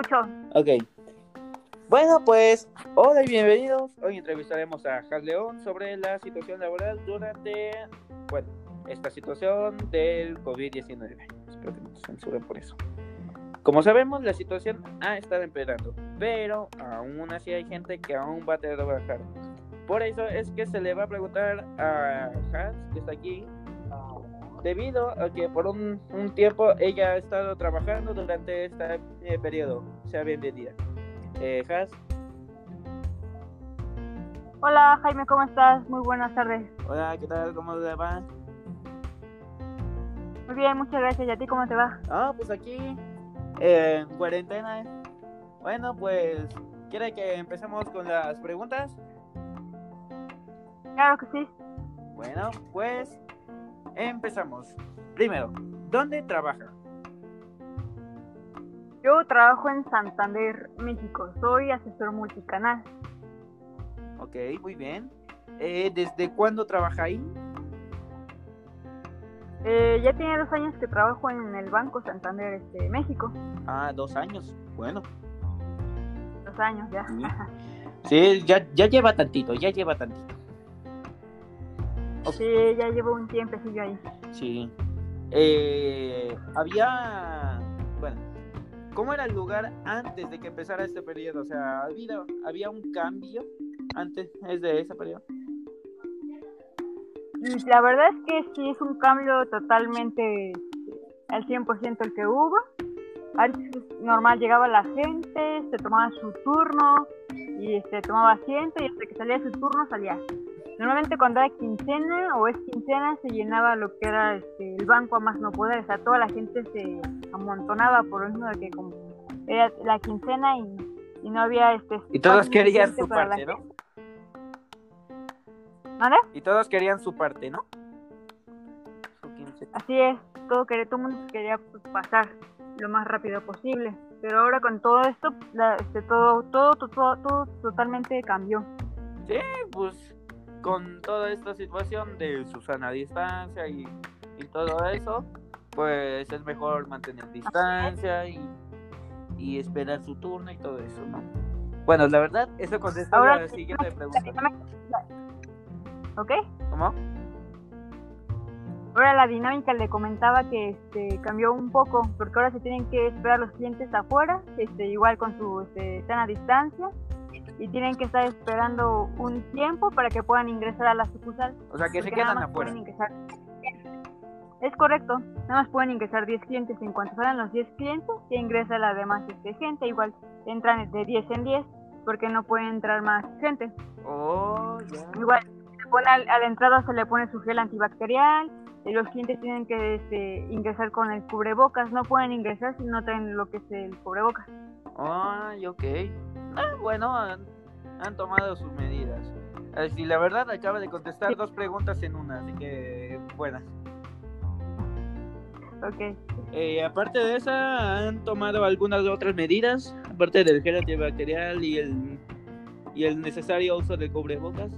escucho. Ok. Bueno, pues, hola y bienvenidos. Hoy entrevistaremos a Has León sobre la situación laboral durante, bueno, esta situación del COVID-19. Espero que no nos censuren por eso. Como sabemos, la situación ha estado empeorando, pero aún así hay gente que aún va a tener que trabajar. Por eso es que se le va a preguntar a Has, que está aquí, debido a que por un, un tiempo ella ha estado trabajando durante este eh, periodo, sea bienvenida. Eh, Has, Hola Jaime, ¿cómo estás? Muy buenas tardes. hola, ¿qué tal? ¿Cómo le va? Muy bien, muchas gracias. ¿Y a ti cómo te va? Ah, pues aquí, eh, en cuarentena. Bueno, pues, ¿quiere que empecemos con las preguntas? Claro que sí. Bueno, pues, empezamos. Primero, ¿dónde trabaja? Yo trabajo en Santander, México. Soy asesor multicanal. Ok, muy bien. Eh, ¿Desde cuándo trabaja ahí? Eh, ya tiene dos años que trabajo en el Banco Santander, este, México. Ah, dos años. Bueno. Dos años ya. Sí. Sí, ya, ya lleva tantito, ya lleva tantito. Sí, ya llevo un tiempecillo ahí. Sí. Eh, había, bueno, ¿cómo era el lugar antes de que empezara este periodo? O sea, ¿había, había un cambio antes de ese periodo? Y La verdad es que sí es un cambio totalmente al 100% el que hubo. Antes normal llegaba la gente, se tomaba su turno y este, tomaba asiento y hasta que salía su turno salía. Normalmente cuando era quincena o es quincena se llenaba lo que era este, el banco a más no poder, o sea, toda la gente se amontonaba por lo mismo de que como era la quincena y, y no había este Y todos querían su parte, ¿no? ¿Mande? Y todos querían su parte, ¿no? Su quincena. Así es, todo, quería, todo el mundo quería pues, pasar lo más rápido posible. Pero ahora con todo esto, la- este, todo, todo, todo, todo, todo totalmente cambió. Sí, pues con toda esta situación de Susana distancia y, y todo eso, pues es mejor mantener distancia y, y esperar su turno y todo eso, ¿no? Bueno, la verdad, eso contesta Ahora la siguiente pregunta. ¿Ok? ¿Cómo? Ahora la dinámica le comentaba que este, cambió un poco, porque ahora se tienen que esperar los clientes afuera, este, igual con su este, sana distancia, y tienen que estar esperando un tiempo para que puedan ingresar a la sucursal. O sea, que se quedan afuera. Es correcto, nada más pueden ingresar 10 clientes. En cuanto salgan los 10 clientes, ya ingresa la demás este, gente. Igual entran de 10 en 10 porque no pueden entrar más gente. Oh, ya. Igual al- a la entrada se le pone su gel antibacterial. y los clientes tienen que este, ingresar con el cubrebocas. No pueden ingresar si no traen lo que es el cubrebocas. Ay, ok. Ah, bueno, han, han tomado sus medidas. Así, la verdad, acaba de contestar dos preguntas en una, así que buenas. Ok. Eh, aparte de esa, ¿han tomado algunas otras medidas? Aparte del gel antibacterial y el, y el necesario uso de cubrebocas.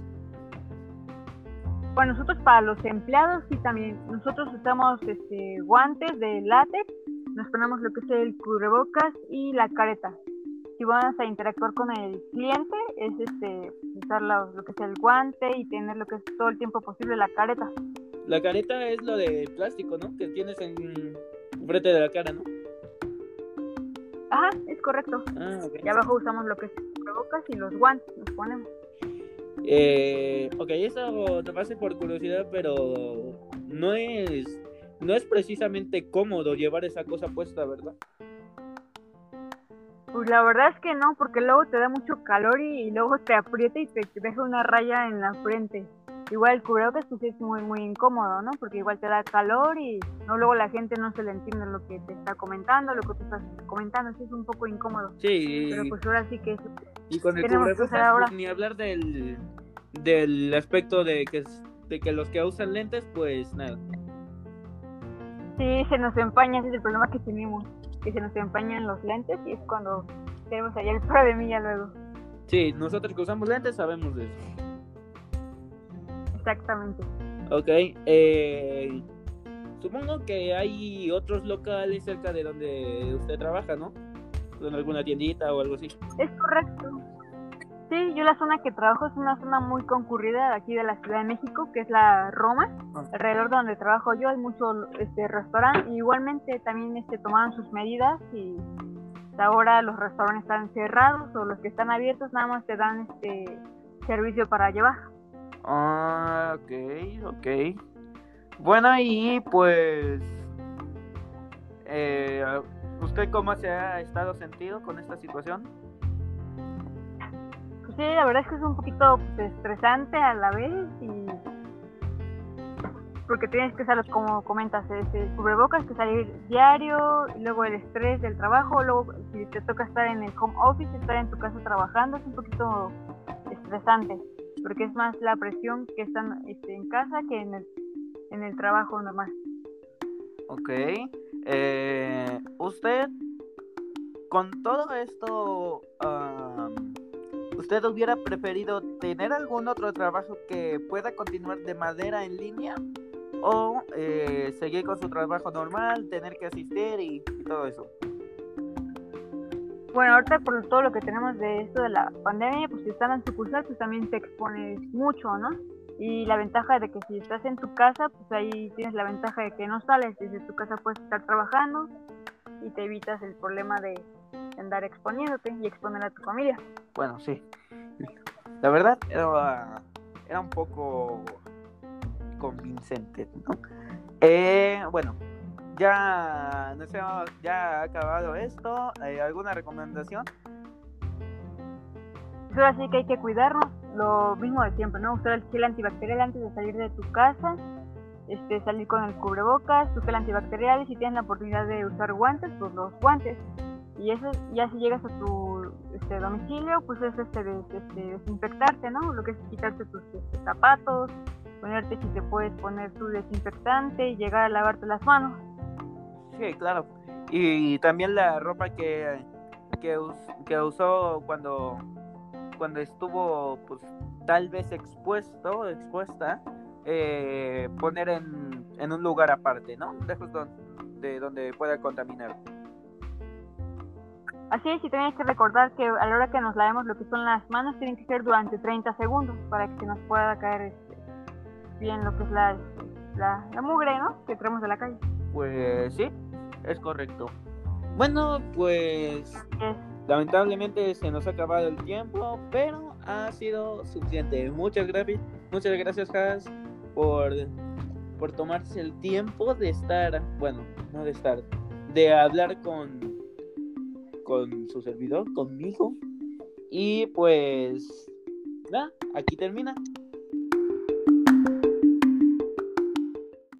Bueno, nosotros para los empleados sí también. Nosotros usamos este, guantes de látex, nos ponemos lo que es el cubrebocas y la careta. Si vamos a interactuar con el cliente, es este, usar la- lo que es el guante y tener lo que es todo el tiempo posible la careta. La careta es lo de plástico, ¿no? Que tienes en frente de la cara, ¿no? Ajá, es correcto. Ah, ok. Y abajo usamos lo que es cubrebocas y los guantes, nos ponemos. Eh, ok, eso te pasa por curiosidad, pero no es, no es precisamente cómodo llevar esa cosa puesta, ¿verdad? Pues la verdad es que no, porque luego te da mucho calor y, y luego te aprieta y te deja una raya en la frente. Igual el cubrebocas pues es muy muy incómodo, ¿no? Porque igual te da calor y no luego la gente no se le entiende lo que te está comentando, lo que tú estás comentando, sí es un poco incómodo. Sí, Pero pues ahora sí que es- y con el tenemos que cubrebocas, ahora. ni hablar del, del aspecto de que, de que los que usan lentes, pues nada. sí se nos empaña, ese es el problema que tenemos, que se nos empañan los lentes y es cuando tenemos allá el problemilla luego. Sí, nosotros que usamos lentes sabemos de eso. Exactamente. Ok, eh, supongo que hay otros locales cerca de donde usted trabaja, ¿no? en alguna tiendita o algo así. Es correcto. Sí, yo la zona que trabajo es una zona muy concurrida aquí de la Ciudad de México, que es la Roma. Ah. Alrededor de donde trabajo yo hay mucho este, restaurante. Igualmente también este, tomaron sus medidas y ahora los restaurantes están cerrados o los que están abiertos nada más te dan este servicio para llevar. Ah, ok, ok. Bueno, y pues... Eh, ¿Usted cómo se ha estado sentido con esta situación? Sí, la verdad es que es un poquito estresante a la vez y porque tienes que salir como comentas este, cubrebocas que salir diario y luego el estrés del trabajo luego si te toca estar en el home office estar en tu casa trabajando es un poquito estresante porque es más la presión que están este, en casa que en el en el trabajo normal Ok. Eh, ¿Usted, con todo esto, am, usted hubiera preferido tener algún otro trabajo que pueda continuar de madera en línea? ¿O eh, seguir con su trabajo normal, tener que asistir y, y todo eso? Bueno, ahorita por todo lo que tenemos de esto de la pandemia, pues si están en sucursal, pues también te expones mucho, ¿no? Y la ventaja de que si estás en tu casa, pues ahí tienes la ventaja de que no sales, desde tu casa puedes estar trabajando y te evitas el problema de andar exponiéndote y exponer a tu familia. Bueno, sí. La verdad era, era un poco convincente, ¿no? Eh, bueno, ya, no sé, ya ha acabado esto. Eh, ¿Alguna recomendación? Pues ahora sí que hay que cuidarnos, lo mismo de siempre, ¿no? Usar el gel antibacterial antes de salir de tu casa, este, salir con el cubrebocas, tu gel antibacterial y si tienes la oportunidad de usar guantes, pues los guantes. Y eso, ya si llegas a tu este, domicilio, pues es este, de- este, desinfectarte, ¿no? Lo que es quitarte tus este, zapatos, ponerte si te puedes poner tu desinfectante y llegar a lavarte las manos. Sí, claro. Y también la ropa que, que, us- que usó cuando, cuando estuvo, pues, tal vez expuesto, expuesta, eh, poner en, en un lugar aparte, ¿no? Lejos don- de donde pueda contaminar. Así es, y también hay que recordar que a la hora que nos lavemos lo que son las manos tienen que ser durante 30 segundos para que se nos pueda caer este, bien lo que es la, la, la mugre, ¿no? Que traemos de la calle. Pues sí, es correcto. Bueno, pues Es- lamentablemente se nos ha acabado el tiempo, pero ha sido suficiente. Muchas gracias, muchas gracias, Has, por, por tomarse el tiempo de estar, bueno, no de estar, de hablar con, con su servidor, conmigo. Y pues, nada, aquí termina.